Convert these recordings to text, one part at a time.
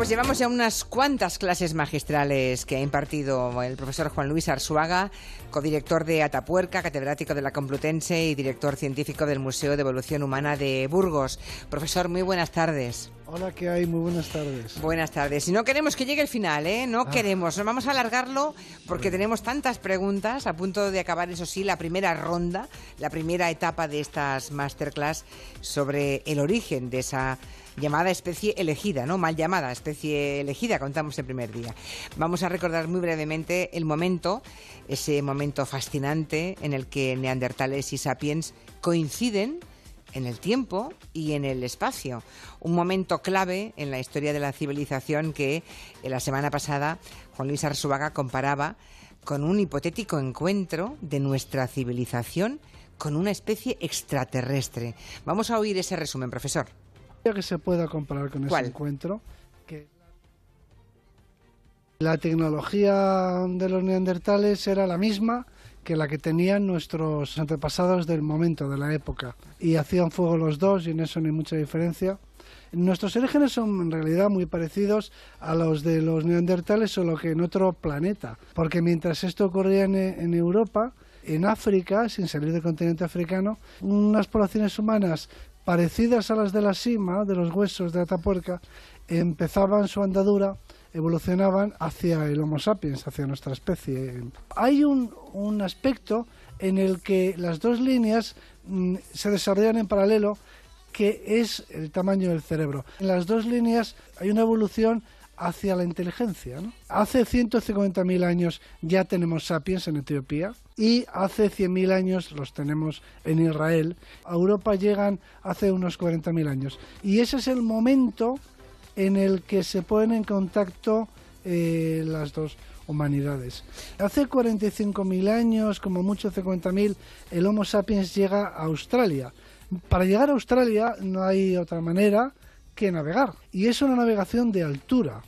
pues llevamos ya unas cuantas clases magistrales que ha impartido el profesor Juan Luis Arzuaga, codirector de Atapuerca, catedrático de la Complutense y director científico del Museo de Evolución Humana de Burgos. Profesor, muy buenas tardes. Hola, ¿qué hay? Muy buenas tardes. Buenas tardes. Y no queremos que llegue el final, ¿eh? No Ah. queremos. No vamos a alargarlo porque tenemos tantas preguntas a punto de acabar, eso sí, la primera ronda, la primera etapa de estas masterclass sobre el origen de esa llamada especie elegida, ¿no? Mal llamada especie elegida, contamos el primer día. Vamos a recordar muy brevemente el momento, ese momento fascinante en el que neandertales y sapiens coinciden en el tiempo y en el espacio. Un momento clave en la historia de la civilización que en la semana pasada Juan Luis Arzuaga comparaba con un hipotético encuentro de nuestra civilización con una especie extraterrestre. Vamos a oír ese resumen, profesor. Que se pueda comparar con ¿Cuál? ese encuentro, que la tecnología de los neandertales era la misma que la que tenían nuestros antepasados del momento, de la época. Y hacían fuego los dos y en eso no hay mucha diferencia. Nuestros orígenes son en realidad muy parecidos a los de los neandertales, solo que en otro planeta. Porque mientras esto ocurría en, en Europa, en África, sin salir del continente africano, unas poblaciones humanas parecidas a las de la cima, de los huesos de Atapuerca, empezaban su andadura, evolucionaban hacia el Homo sapiens, hacia nuestra especie. Hay un, un aspecto en el que las dos líneas mm, se desarrollan en paralelo, que es el tamaño del cerebro. En las dos líneas hay una evolución hacia la inteligencia. ¿no? Hace 150.000 años ya tenemos sapiens en Etiopía y hace 100.000 años los tenemos en Israel. A Europa llegan hace unos 40.000 años. Y ese es el momento en el que se ponen en contacto eh, las dos humanidades. Hace 45.000 años, como mucho 50.000, el Homo sapiens llega a Australia. Para llegar a Australia no hay otra manera que navegar. Y es una navegación de altura.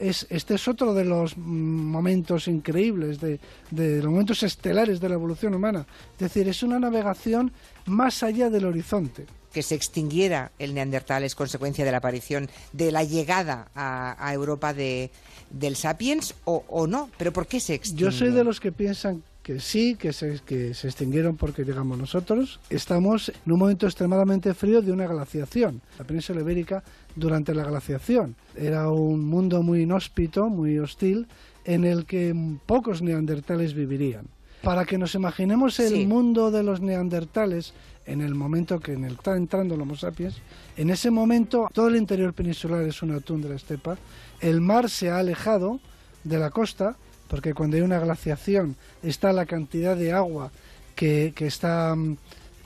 Es, este es otro de los momentos increíbles, de, de los momentos estelares de la evolución humana. Es decir, es una navegación más allá del horizonte. Que se extinguiera el neandertal es consecuencia de la aparición, de la llegada a, a Europa de, del sapiens o, o no. ¿Pero por qué se extingue? Yo soy de los que piensan que sí, que se, que se extinguieron porque llegamos nosotros. Estamos en un momento extremadamente frío de una glaciación. La península ibérica durante la glaciación era un mundo muy inhóspito, muy hostil, en el que pocos neandertales vivirían. Para que nos imaginemos el Sí. mundo de los neandertales en el momento que en el está entrando el Homo sapiens, en ese momento todo el interior peninsular es una tundra estepa, el mar se ha alejado de la costa, porque cuando hay una glaciación está la cantidad de agua que, que está mm,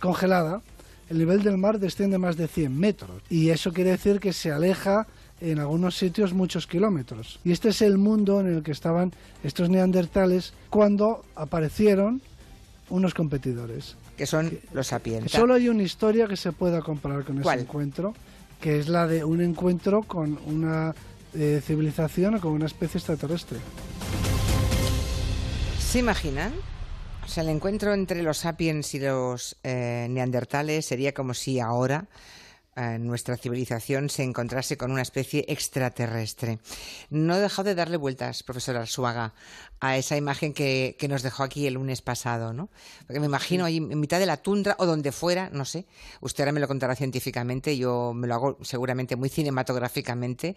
congelada, el nivel del mar desciende más de 100 metros. Y eso quiere decir que se aleja en algunos sitios muchos kilómetros. Y este es el mundo en el que estaban estos neandertales cuando aparecieron unos competidores. Que son los sapiens. Solo hay una historia que se pueda comparar con ¿Cuál? ese encuentro, que es la de un encuentro con una eh, civilización o con una especie extraterrestre. ¿Se imaginan? O sea, el encuentro entre los sapiens y los eh, neandertales sería como si ahora eh, nuestra civilización se encontrase con una especie extraterrestre. No he dejado de darle vueltas, profesor Arzuaga, a esa imagen que, que nos dejó aquí el lunes pasado, ¿no? Porque me imagino ahí en mitad de la tundra o donde fuera, no sé. Usted ahora me lo contará científicamente, yo me lo hago seguramente muy cinematográficamente,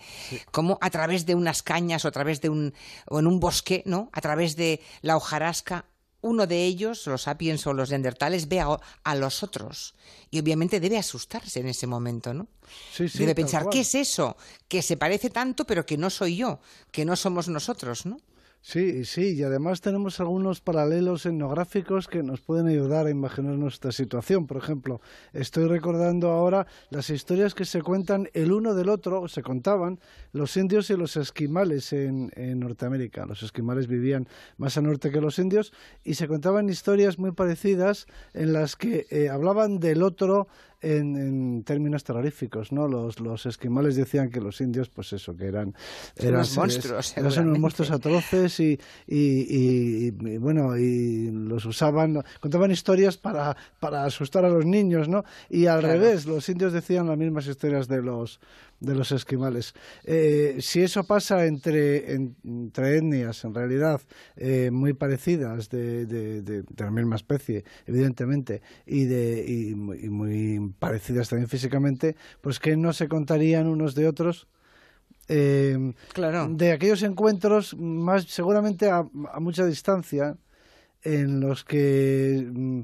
como a través de unas cañas o a través de un o en un bosque, ¿no? A través de la hojarasca uno de ellos, los sapiens o los neandertales, ve a, a los otros. Y obviamente debe asustarse en ese momento, ¿no? Sí, sí, debe pensar. ¿qué es eso? Que se parece tanto, pero que no soy yo, que no somos nosotros, ¿no? Sí, sí, y además tenemos algunos paralelos etnográficos que nos pueden ayudar a imaginar nuestra situación. Por ejemplo, estoy recordando ahora las historias que se cuentan el uno del otro, o se contaban, los indios y los esquimales en, Norteamérica. Los esquimales vivían más al norte que los indios y se contaban historias muy parecidas en las que eh, hablaban del otro en, en términos terroríficos, ¿no? Los, los esquimales decían que los indios, pues eso, que eran... eran Unos seres- monstruos, eran unos monstruos atroces y, y, y- y, bueno, y los usaban, contaban historias para, para asustar a los niños, ¿no? Y al Claro. revés, los indios decían las mismas historias de los de los esquimales. Eh, si eso pasa entre, entre etnias, en realidad, eh, muy parecidas, de, de, la misma especie, evidentemente, y, de, y muy, parecidas también físicamente, pues que no se contarían unos de otros. Eh, claro. De aquellos encuentros, más seguramente a, mucha distancia, en los que mm,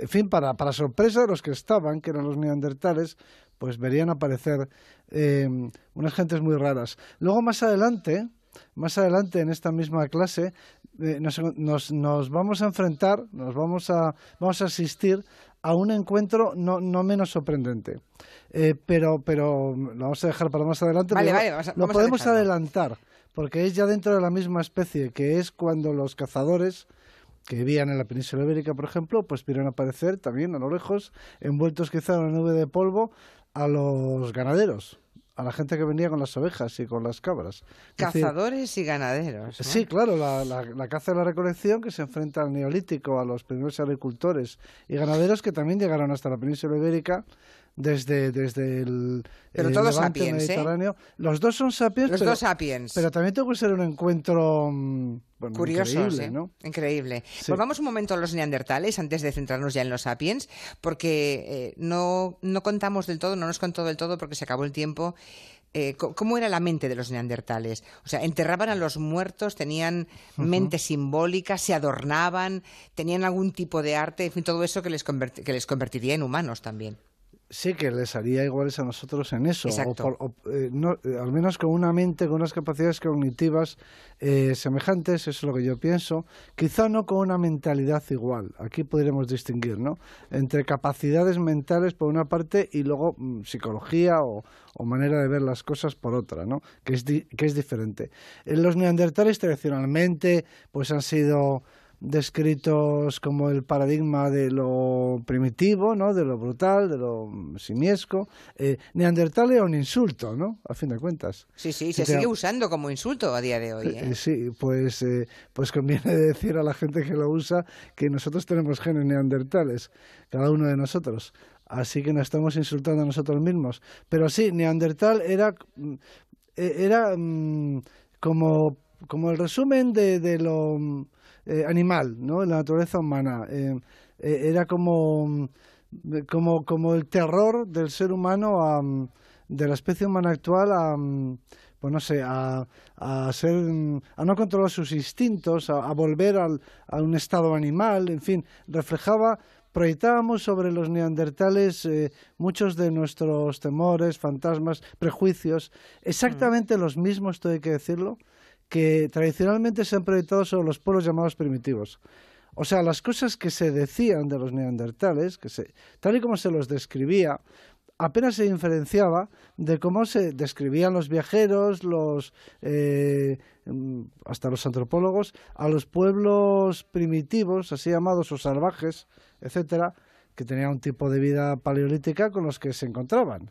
en fin, para, para sorpresa de los que estaban, que eran los neandertales, pues verían aparecer eh, unas gentes muy raras. Luego más adelante, más adelante en esta misma clase, eh, nos, nos, vamos a enfrentar, nos vamos a, vamos a asistir a un encuentro no, no menos sorprendente. Eh, pero, pero lo vamos a dejar para más adelante. Vale, lo podemos adelantar, porque es ya dentro de la misma especie, que es cuando los cazadores que vivían en la península ibérica, por ejemplo, pues vieron aparecer también a lo lejos, envueltos quizá en una nube de polvo, a los ganaderos, a la gente que venía con las ovejas y con las cabras. Cazadores y ganaderos. Sí, claro, la, la, caza de la recolección que se enfrenta al neolítico, a los primeros agricultores y ganaderos que también llegaron hasta la península ibérica desde, desde el, pero todos sapiens, ¿eh? Mediterráneo. Los dos son sapiens. Los pero, dos sapiens. Pero también tuvo que ser un encuentro mm, curioso, increíble, ¿no? Increíble. Volvamos un momento a los neandertales antes de centrarnos ya en los sapiens, porque eh, no, no contamos del todo, no nos contó del todo porque se acabó el tiempo. Eh, ¿Cómo era la mente de los neandertales? O sea, enterraban a los muertos, tenían mente simbólica, se adornaban, tenían algún tipo de arte, en fin, todo eso que les, que les convertiría en humanos también. Sí, que les haría iguales a nosotros en eso, o, eh, eh, al menos con una mente, con unas capacidades cognitivas eh, semejantes, eso es lo que yo pienso, quizá no con una mentalidad igual, aquí podríamos distinguir, ¿no? Entre capacidades mentales por una parte y luego mm, psicología o, manera de ver las cosas por otra, ¿no? Que es, que es diferente. los neandertales tradicionalmente pues han sido descritos como el paradigma de lo primitivo, ¿no? de lo brutal, de lo simiesco. Eh, Neandertal es un insulto, ¿no? A fin de cuentas. Sí, sí, se sigue usando como insulto a día de hoy. ¿eh? Eh, sí, pues, pues conviene decir a la gente que lo usa que nosotros tenemos genes neandertales, cada uno de nosotros. Así que nos estamos insultando a nosotros mismos. Pero sí, Neandertal era, mm, era mm, como, como el resumen de, de lo eh, animal, ¿no? En la naturaleza humana. Eh, eh, era como, como, como el terror del ser humano, a, de la especie humana actual, a, pues no sé, a, a, ser, a no controlar sus instintos, a, volver al, a un estado animal, en fin, reflejaba proyectábamos sobre los neandertales muchos de nuestros temores, fantasmas, prejuicios, exactamente mm. los mismos, esto hay que decirlo, que tradicionalmente se han proyectado sobre los pueblos llamados primitivos. O sea, las cosas que se decían de los neandertales, que se, tal y como se los describía, apenas se diferenciaba de cómo se describían los viajeros, los eh, hasta los antropólogos, a los pueblos primitivos, así llamados o salvajes, etcétera, que tenían un tipo de vida paleolítica con los que se encontraban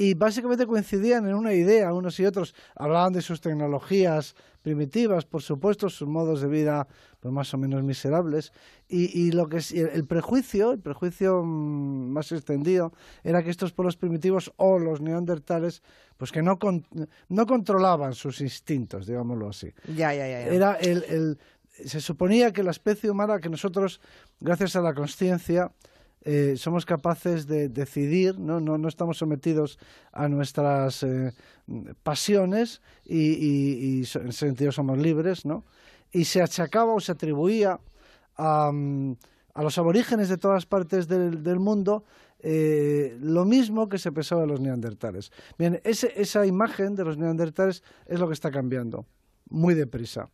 y básicamente coincidían en una idea, unos y otros hablaban de sus tecnologías primitivas, por supuesto, sus modos de vida pues, más o menos miserables, y, lo que es, el, prejuicio, el prejuicio mm, más extendido, era que estos pueblos primitivos o los neandertales, pues que no, no controlaban sus instintos, digámoslo así. Ya, ya, ya. Era el, el, se suponía que la especie humana, que nosotros, gracias a la conciencia, eh, somos capaces de decidir, ¿no? No, no estamos sometidos a nuestras eh, pasiones y, en ese sentido somos libres, ¿no? Y se achacaba o se atribuía a, mm, a los aborígenes de todas partes del, mundo eh, lo mismo que se pensaba de los neandertales. Bien, ese, esa imagen de los neandertales es lo que está cambiando muy deprisa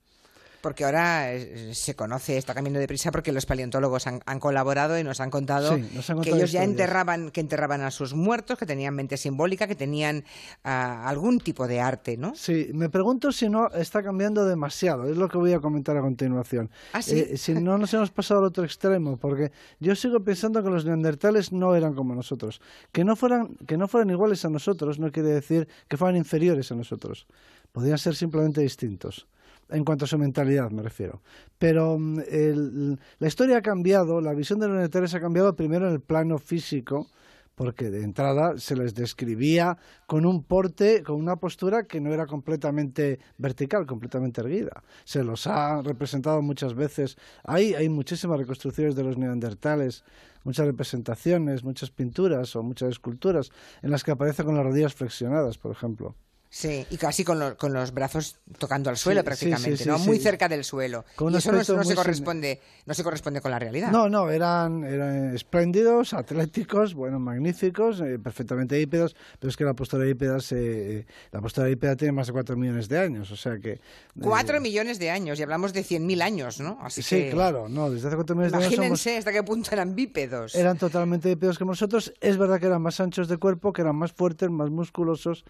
porque ahora eh, se conoce, está cambiando de prisa porque los paleontólogos han, colaborado y nos han contado que ellos ya enterraban, que enterraban a sus muertos, que tenían mente simbólica, que tenían ah, algún tipo de arte, ¿no? Sí, me pregunto si no está cambiando demasiado, es lo que voy a comentar a continuación. ¿Ah, eh, si no nos hemos pasado al otro extremo, porque yo sigo pensando que los neandertales no eran como nosotros. Que no fueran, que no fueran iguales a nosotros no quiere decir que fueran inferiores a nosotros. Podrían ser simplemente distintos en cuanto a su mentalidad me refiero. Pero mm, la historia ha cambiado, la visión de los neandertales ha cambiado primero en el plano físico, porque de entrada se les describía con un porte, con una postura que no era completamente vertical, completamente erguida. Se los ha representado muchas veces. Hay, hay muchísimas reconstrucciones de los neandertales, muchas representaciones, muchas pinturas o muchas esculturas en las que aparece con las rodillas flexionadas, por ejemplo. Sí, y casi con, con los brazos tocando al suelo prácticamente, ¿no? Muy cerca del suelo. y eso no, se corresponde, no se corresponde con la realidad. No, no, eran, eran espléndidos, atléticos, bueno, magníficos, eh, perfectamente hípedos, pero es que la postura hípeda, se, la postura hípeda tiene más de cuatro millones de años, o sea que... Cuatro eh, millones de años, y hablamos de cien mil años, ¿no? Así sí, claro, no, desde hace cuatro millones de años Imagínense hasta qué punto eran bípedos. Eran totalmente bípedos que nosotros. Es verdad que eran más anchos de cuerpo, que eran más fuertes, más musculosos,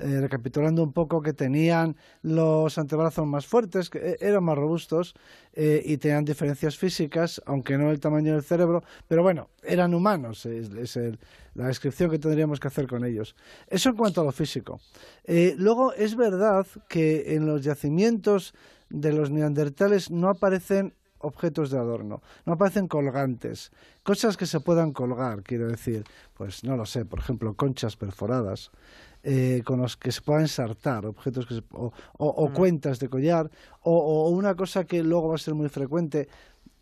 eh, recapitulando un poco, que tenían los antebrazos más fuertes, que eh, eran más robustos eh, y tenían diferencias físicas, aunque no el tamaño del cerebro, pero bueno, eran humanos, es, la descripción que tendríamos que hacer con ellos. Eso en cuanto a lo físico. luego, es verdad que en los yacimientos de los neandertales no aparecen objetos de adorno, no aparecen colgantes, cosas que se puedan colgar, quiero decir, pues no lo sé, por ejemplo, conchas perforadas, eh, con los que se puedan ensartar objetos que o, mm. cuentas de collar o, una cosa que luego va a ser muy frecuente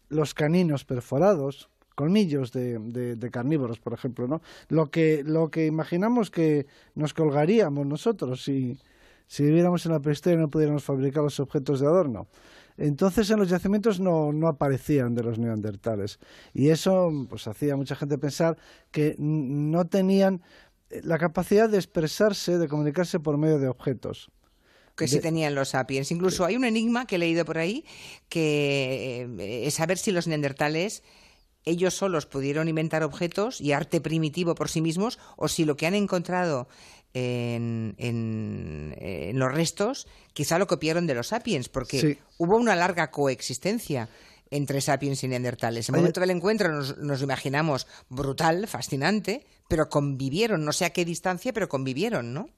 los caninos perforados colmillos de, de, carnívoros por ejemplo no lo que lo que imaginamos que nos colgaríamos nosotros si si viviéramos en la prehistoria y no pudiéramos fabricar los objetos de adorno. Entonces en los yacimientos no, no aparecían de los neandertales. Y eso pues hacía mucha gente pensar que no tenían la capacidad de expresarse, de comunicarse por medio de objetos. Que sí tenían los sapiens. Incluso hay un enigma que he leído por ahí que eh, es saber si los neandertales ellos solos pudieron inventar objetos y arte primitivo por sí mismos o si lo que han encontrado en, en, los restos quizá lo copiaron de los sapiens porque hubo una larga coexistencia entre sapiens y neandertales. En el momento del encuentro nos, nos, imaginamos brutal, fascinante, pero convivieron, no sé a qué distancia, pero convivieron, ¿no?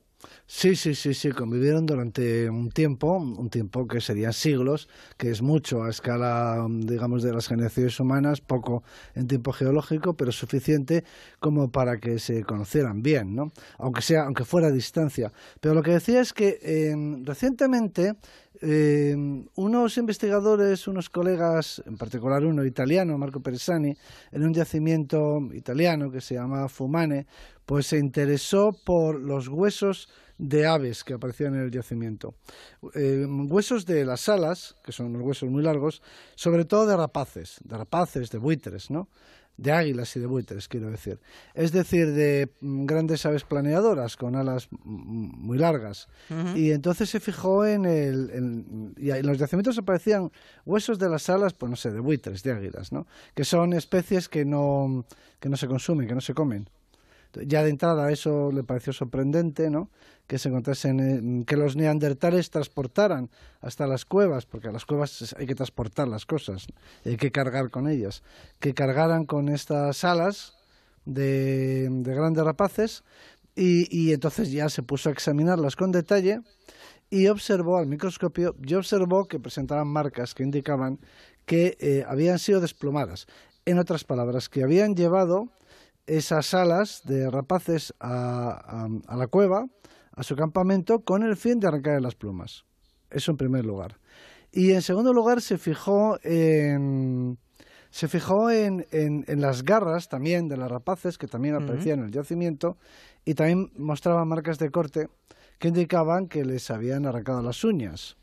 Sí, sí, sí, sí, convivieron durante un tiempo, un tiempo que serían siglos, que es mucho a escala, digamos, de las generaciones humanas, poco en tiempo geológico, pero suficiente como para que se conocieran bien, ¿no? Aunque sea, aunque fuera a distancia. Pero lo que decía es que eh, recientemente eh, unos investigadores, unos colegas, en particular uno italiano, Marco Peresani, en un yacimiento italiano que se llama Fumane, pues se interesó por los huesos de aves que aparecían en el yacimiento. Eh, huesos de las alas, que son unos huesos muy largos, sobre todo de rapaces, de rapaces, de buitres, ¿no? De águilas y de buitres, quiero decir. Es decir, de mm, grandes aves planeadoras con alas muy largas. Y entonces se fijó en el... y en los yacimientos aparecían huesos de las alas, pues no sé, de buitres, de águilas, ¿no? Que son especies que no, que no se consumen, que no se comen. Ya de entrada eso le pareció sorprendente, ¿no? Que se encontrasen, que los neandertales transportaran hasta las cuevas, porque a las cuevas hay que transportar las cosas, hay que cargar con ellas, que cargaran con estas alas de, grandes rapaces y, entonces ya se puso a examinarlas con detalle y observó al microscopio y observó que presentaban marcas que indicaban que eh, habían sido desplomadas. En otras palabras, que habían llevado esas alas de rapaces a, la cueva, a su campamento, con el fin de arrancar las plumas. Eso en primer lugar. Y en segundo lugar se fijó en, se fijó en, en, las garras también de las rapaces, que también aparecían en el yacimiento, y también mostraban marcas de corte que indicaban que les habían arrancado las uñas.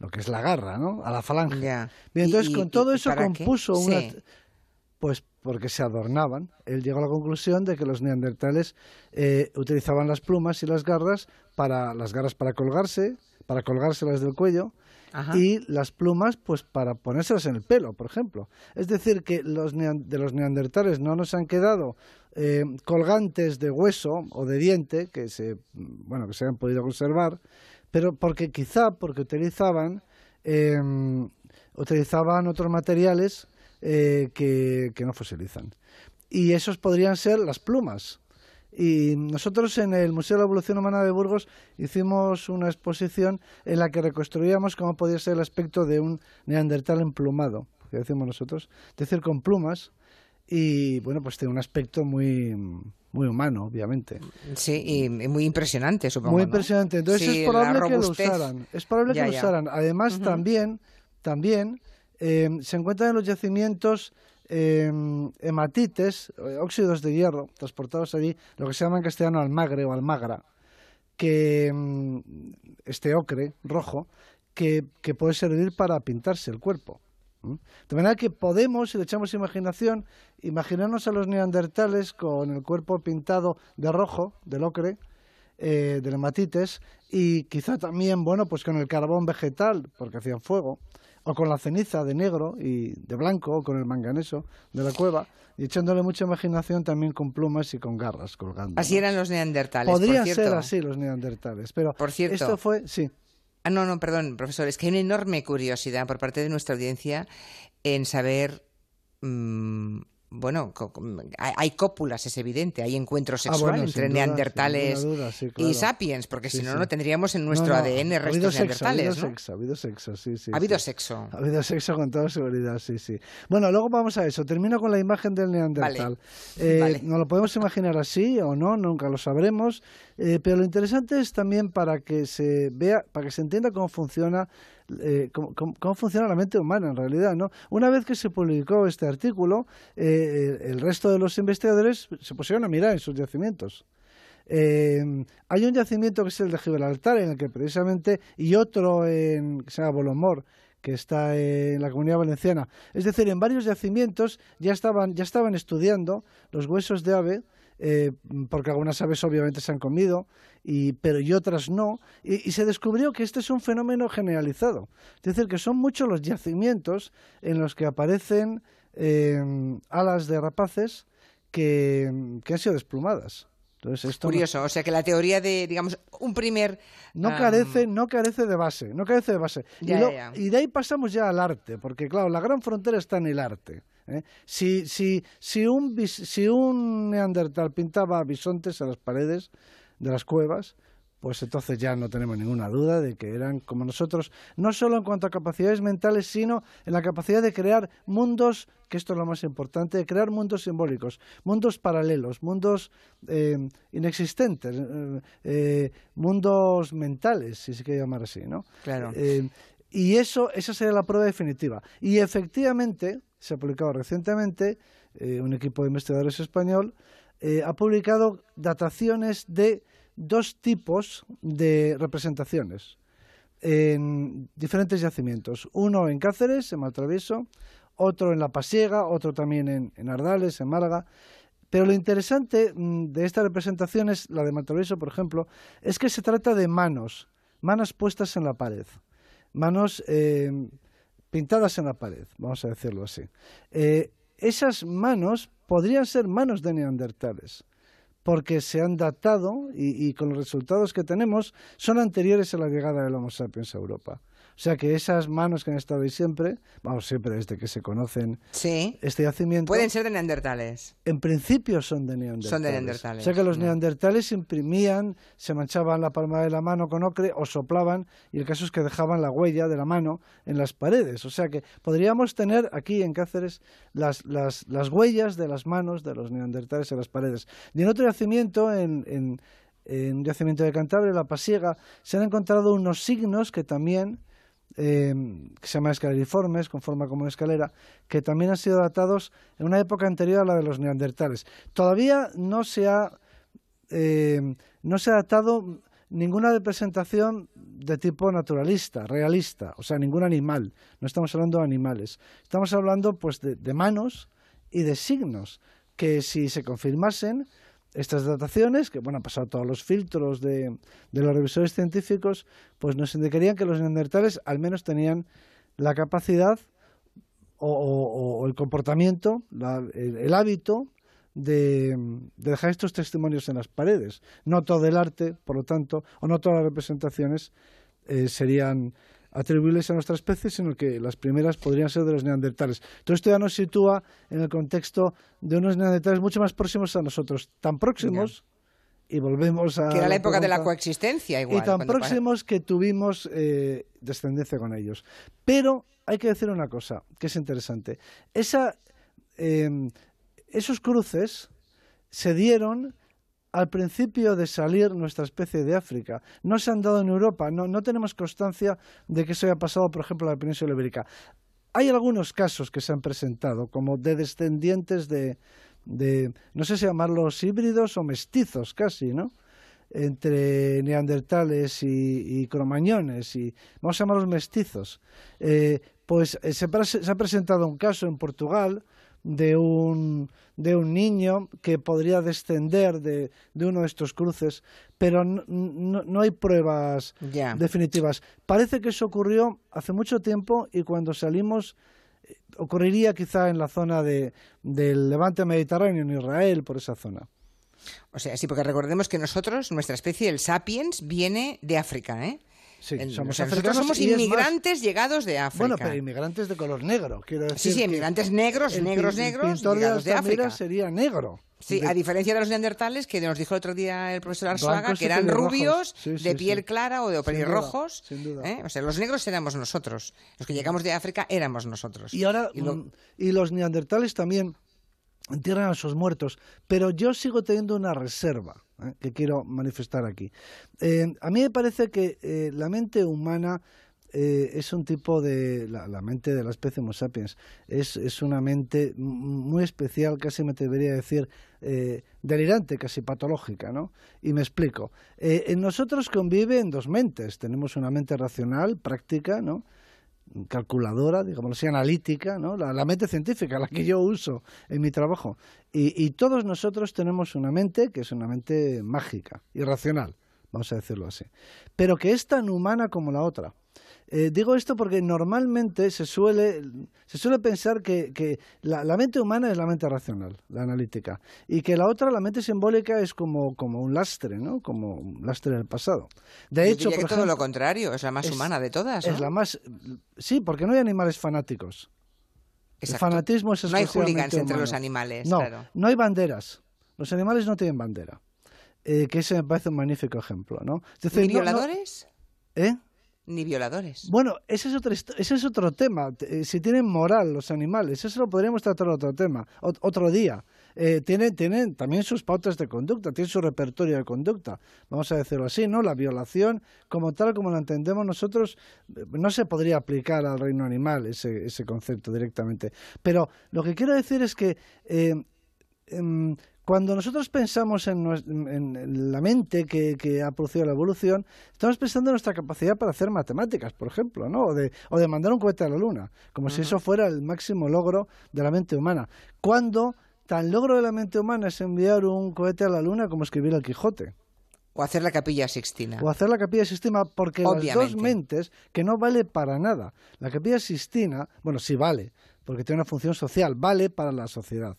Lo que es la garra, ¿no? A la falange. Bien, entonces con todo eso compuso una... Pues porque se adornaban. Él llegó a la conclusión de que los neandertales eh, utilizaban las plumas y las garras para las garras para colgarse, para colgárselas del cuello. y las plumas pues para ponérselas en el pelo, por ejemplo. Es decir, que los de los neandertales no nos han quedado eh, colgantes de hueso o de diente que se, bueno, que se han podido conservar, pero porque quizá porque utilizaban, em, utilizaban otros materiales eh, que, no fosilizan. Y esos podrían ser las plumas. Y nosotros en el Museo de la Evolución Humana de Burgos hicimos una exposición en la que reconstruíamos cómo podía ser el aspecto de un neandertal emplumado, que decimos nosotros, es decir, con plumas, y bueno, pues tiene un aspecto muy muy humano, obviamente. Sí, y muy impresionante, supongo. Muy impresionante. Entonces es probable que lo usaran. Es probable que lo usaran. Además, también, también eh, se encuentran en los yacimientos eh, hematites, eh, óxidos de hierro, transportados allí, lo que se llama en castellano almagre o almagra, que mm, este ocre rojo, que, que puede servir para pintarse el cuerpo. De manera que podemos, si le echamos imaginación, imaginarnos a los neandertales con el cuerpo pintado de rojo, del ocre, eh, de hematites, y quizá también, bueno, pues con el carbón vegetal, porque hacían fuego, o con la ceniza de negro y de blanco, o con el manganeso de la cueva, y echándole mucha imaginación también con plumas y con garras colgando. Así eran los neandertales. Podría ser así los neandertales, pero por cierto, esto fue, sí. Ah, no, no, perdón, profesor, es que hay una enorme curiosidad por parte de nuestra audiencia en saber mm, bueno, hay cópulas, es evidente, hay encuentro ah, sexual entre neandertales y sapiens, porque si no, no tendríamos en nuestro ADN restos neandertales. Ha habido sexo, ha habido sexo, sí, sí. Ha habido sexo. Ha habido sexo con toda seguridad, sí, sí. Bueno, luego vamos a eso. Termino con la imagen del neandertal. Eh, no lo podemos imaginar así o no, nunca lo sabremos, eh, pero lo interesante es también para que se vea, para que se entienda cómo funciona eh, cómo, funciona la mente humana en realidad. ¿no? Una vez que se publicó este artículo, eh, el resto de los investigadores se pusieron a mirar en sus yacimientos. Eh, hay un yacimiento que es el de Gibraltar, en el que precisamente, y otro en, que se llama Bolomor, que está en la comunidad valenciana. Es decir, en varios yacimientos ya estaban, ya estaban estudiando los huesos de ave eh, porque algunas aves obviamente se han comido, y, pero y otras no, y, se descubrió que este es un fenómeno generalizado. Es decir, que son muchos los yacimientos en los que aparecen eh, alas de rapaces que, han sido desplumadas. Entonces, esto Curioso, o sea que la teoría de, digamos, un primer... No, carece, no carece de base, no carece de base. y de ahí pasamos ya al arte, porque claro, la gran frontera está en el arte. ¿Eh? Si, si, si, un, si un neandertal pintaba bisontes en las paredes de las cuevas, pues entonces ya no tenemos ninguna duda de que eran como nosotros, no solo en cuanto a capacidades mentales, sino en la capacidad de crear mundos, que esto es lo más importante, de crear mundos simbólicos, mundos paralelos, mundos eh, inexistentes, eh, mundos mentales, si se quiere llamar así, ¿no? Claro. Y eso, esa sería la prueba definitiva. Y efectivamente, se ha publicado recientemente, eh, un equipo de investigadores español eh, ha publicado dataciones de dos tipos de representaciones en diferentes yacimientos. Uno en Cáceres, en Maltravieso, otro en La Pasiega, otro también en, Ardales, en Málaga. Pero lo interesante mm, de estas representaciones, la de Maltravieso, por ejemplo, es que se trata de manos, manos puestas en la pared, manos eh, pintadas en la pared, vamos a decirlo así. Eh, esas manos podrían ser manos de neandertales, porque se han datado y, y, con los resultados que tenemos son anteriores a la llegada del Homo sapiens a Europa. O sea que esas manos que han estado ahí siempre, vamos, siempre desde que se conocen este yacimiento. Pueden ser de neandertales. En principio son de neandertales. Son de neandertales. O sea que los neandertales imprimían, se manchaban la palma de la mano con ocre o soplaban, y el caso es que dejaban la huella de la mano en las paredes. O sea que podríamos tener aquí en Cáceres las, las, las huellas de las manos de los neandertales en las paredes. Y en otro yacimiento, en, en, en un yacimiento de Cantabria, la Pasiega, se han encontrado unos signos que también Em, que se llama escaleriformes, con forma como una escalera, que también han sido datados en una época anterior a la de los neandertales. Todavía no se ha, em, no se ha datado ninguna representación de tipo naturalista, realista, o sea, ningún animal. No estamos hablando de animales. Estamos hablando pues de manos y de signos que si se confirmasen estas dataciones, que bueno, han pasado todos los filtros de, los revisores científicos, pues nos indicarían que los neandertales al menos tenían la capacidad o, el comportamiento, el, hábito de, dejar estos testimonios en las paredes. No todo el arte, por lo tanto, o no todas las representaciones eh, serían atribuibles a nuestra especie, sino que las primeras podrían ser de los neandertales. Todo esto ya nos sitúa en el contexto de unos neandertales mucho más próximos a nosotros, tan próximos. Y volvemos a. Que era la, época de la coexistencia, igual. Y tan próximos que tuvimos eh, descendencia con ellos. Pero hay que decir una cosa que es interesante. Esa, em, esos cruces se dieron al principio de salir nuestra especie de África. No se han dado en Europa, no, no tenemos constancia de que eso haya pasado, por ejemplo, en la península ibérica. Hay algunos casos que se han presentado, como de descendientes de, de no sé si llamarlos híbridos o mestizos casi, ¿no? entre neandertales y, cromañones, y vamos a llamarlos mestizos. Eh, pues eh, se, ha presentado un caso en Portugal de un, de un niño que podría descender de, de uno de estos cruces, pero no, no, hay pruebas definitivas. Parece que eso ocurrió hace mucho tiempo y cuando salimos eh, ocurriría quizá en la zona de, del levante mediterráneo, en Israel, por esa zona. O sea, sí, porque recordemos que nosotros, nuestra especie, el sapiens, viene de África, ¿eh? Sí, somos nosotros somos inmigrantes llegados de África. Bueno, pero inmigrantes de color negro, quiero decir. Sí, sí, inmigrantes negros, negros, negros, llegados de, África. sería negro. Sí, a diferencia de los neandertales, que nos dijo el otro día el profesor Arzuaga, que eran rubios, de piel clara o de pelirrojos. ¿eh? O sea, los negros éramos nosotros. Los que llegamos de África éramos nosotros. Y ahora, mm, y los neandertales también entierran a sus muertos, pero yo sigo teniendo una reserva ¿eh? que quiero manifestar aquí. Eh, a mí me parece que eh, la mente humana es un tipo de la, mente de la especie Homo sapiens es, es una mente muy especial, casi me atrevería a decir delirante, casi patológica, ¿no? Y me explico. en nosotros conviven dos mentes. Tenemos una mente racional, práctica, ¿no? Calculadora, digamos así, analítica, ¿no? la, mente científica, la que yo uso en mi trabajo. Y, todos nosotros tenemos una mente que es una mente mágica, irracional, vamos a decirlo así, pero que es tan humana como la otra. Eh, digo esto porque normalmente se suele, se suele pensar que, que la, mente humana es la mente racional, la analítica, y que la otra, la mente simbólica, es como, como un lastre, ¿no? Como un lastre del pasado. De hecho, por todo lo contrario, es la más humana de todas. Es la más, sí, porque no hay animales fanáticos. El fanatismo es No hay hooligans entre los animales. No, claro. no hay banderas. Los animales no tienen bandera. Eh, que ese me parece un magnífico ejemplo, ¿no? violadores? ¿Eh? Ni violadores. Bueno, ese es otro, ese es otro tema. Eh, si tienen moral los animales, eso lo podríamos tratar otro tema, otro día. Eh, tienen, tienen también sus pautas de conducta, tienen su repertorio de conducta, vamos a decirlo así, ¿no? La violación, como tal, como la entendemos nosotros, eh, no se podría aplicar al reino animal ese, ese concepto directamente. Pero lo que quiero decir es que eh, em, cuando nosotros pensamos en, la mente que, ha producido la evolución, estamos pensando en nuestra capacidad para hacer matemáticas, por ejemplo, ¿no? o, de, o de mandar un cohete a la luna, como si eso fuera el máximo logro de la mente humana. Cuando tan logro de la mente humana es enviar un cohete a la luna como escribir el Quijote. O hacer la capilla Sixtina. O hacer la capilla Sixtina, porque las dos mentes, que no vale para nada. La capilla Sixtina, bueno, sí vale, porque tiene una función social, vale para la sociedad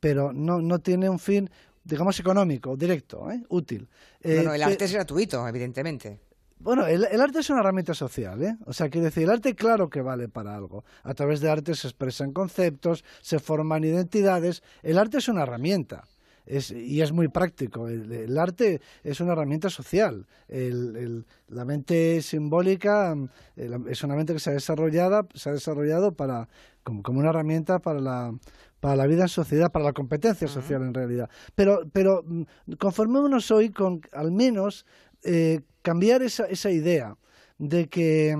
pero no, no tiene un fin, digamos, económico, directo, ¿eh? útil. bueno, el eh, arte es gratuito, evidentemente. Bueno, el, arte es una herramienta social, ¿eh? O sea, quiere decir, el arte claro que vale para algo. A través de arte se expresan conceptos, se forman identidades. El arte es una herramienta. Es, y es muy práctico. El, arte es una herramienta social. la mente simbólica eh, es una mente que se ha desarrollado, se ha desarrollado para, como una herramienta para la, para la vida en sociedad, para la competencia social en realidad. Pero, pero mm, conformémonos hoy con al menos eh, cambiar esa, esa idea de que,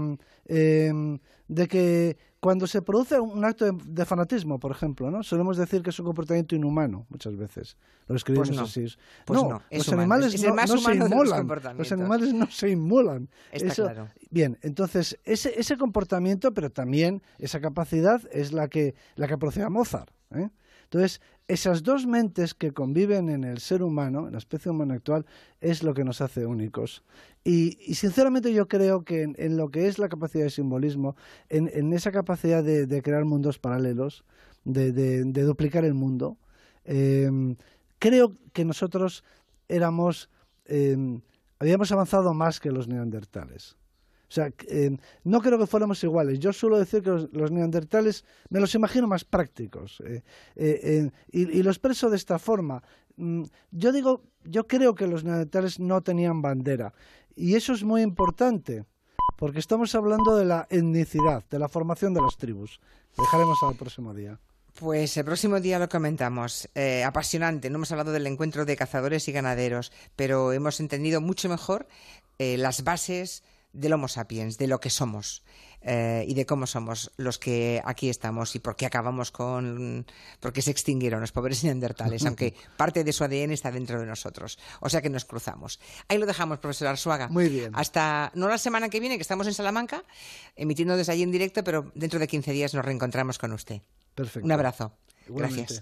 em, de que cuando se produce un acto de, fanatismo, por ejemplo, ¿no? Solemos decir que es un comportamiento inhumano muchas veces. Lo escribimos pues así. Pues no, los animales no, no se inmolan. Los, animales no se inmolan. claro. Bien, entonces ese, ese comportamiento, pero también esa capacidad es la que la que produce a Mozart. ¿eh? Entonces, esas dos mentes que conviven en el ser humano, en la especie humana actual, es lo que nos hace únicos. Y, sinceramente yo creo que en, lo que es la capacidad de simbolismo, en, esa capacidad de, crear mundos paralelos, de, duplicar el mundo, em, creo que nosotros éramos, em, habíamos avanzado más que los neandertales. Eh, no creo que fuéramos iguales. Yo suelo decir que los, neandertales me los imagino más prácticos. Eh, eh, y, lo expreso de esta forma. Mm, yo digo, yo creo que los neandertales no tenían bandera. Y eso es muy importante, porque estamos hablando de la etnicidad, de la formación de las tribus. Dejaremos al próximo día. Pues el próximo día lo comentamos. Apasionante. No hemos hablado del encuentro de cazadores y ganaderos, pero hemos entendido mucho mejor las bases del Homo sapiens, de lo que somos eh, y de cómo somos los que aquí estamos y por qué acabamos con. por qué se extinguieron los pobres neandertales, aunque parte de su ADN está dentro de nosotros. O sea que nos cruzamos. Ahí lo dejamos, profesor Arzuaga. Muy bien. Hasta, no la semana que viene, que estamos en Salamanca, emitiendo desde allí en directo, pero dentro de 15 días nos reencontramos con usted. Perfecto. Un abrazo. Igualmente. Gracias.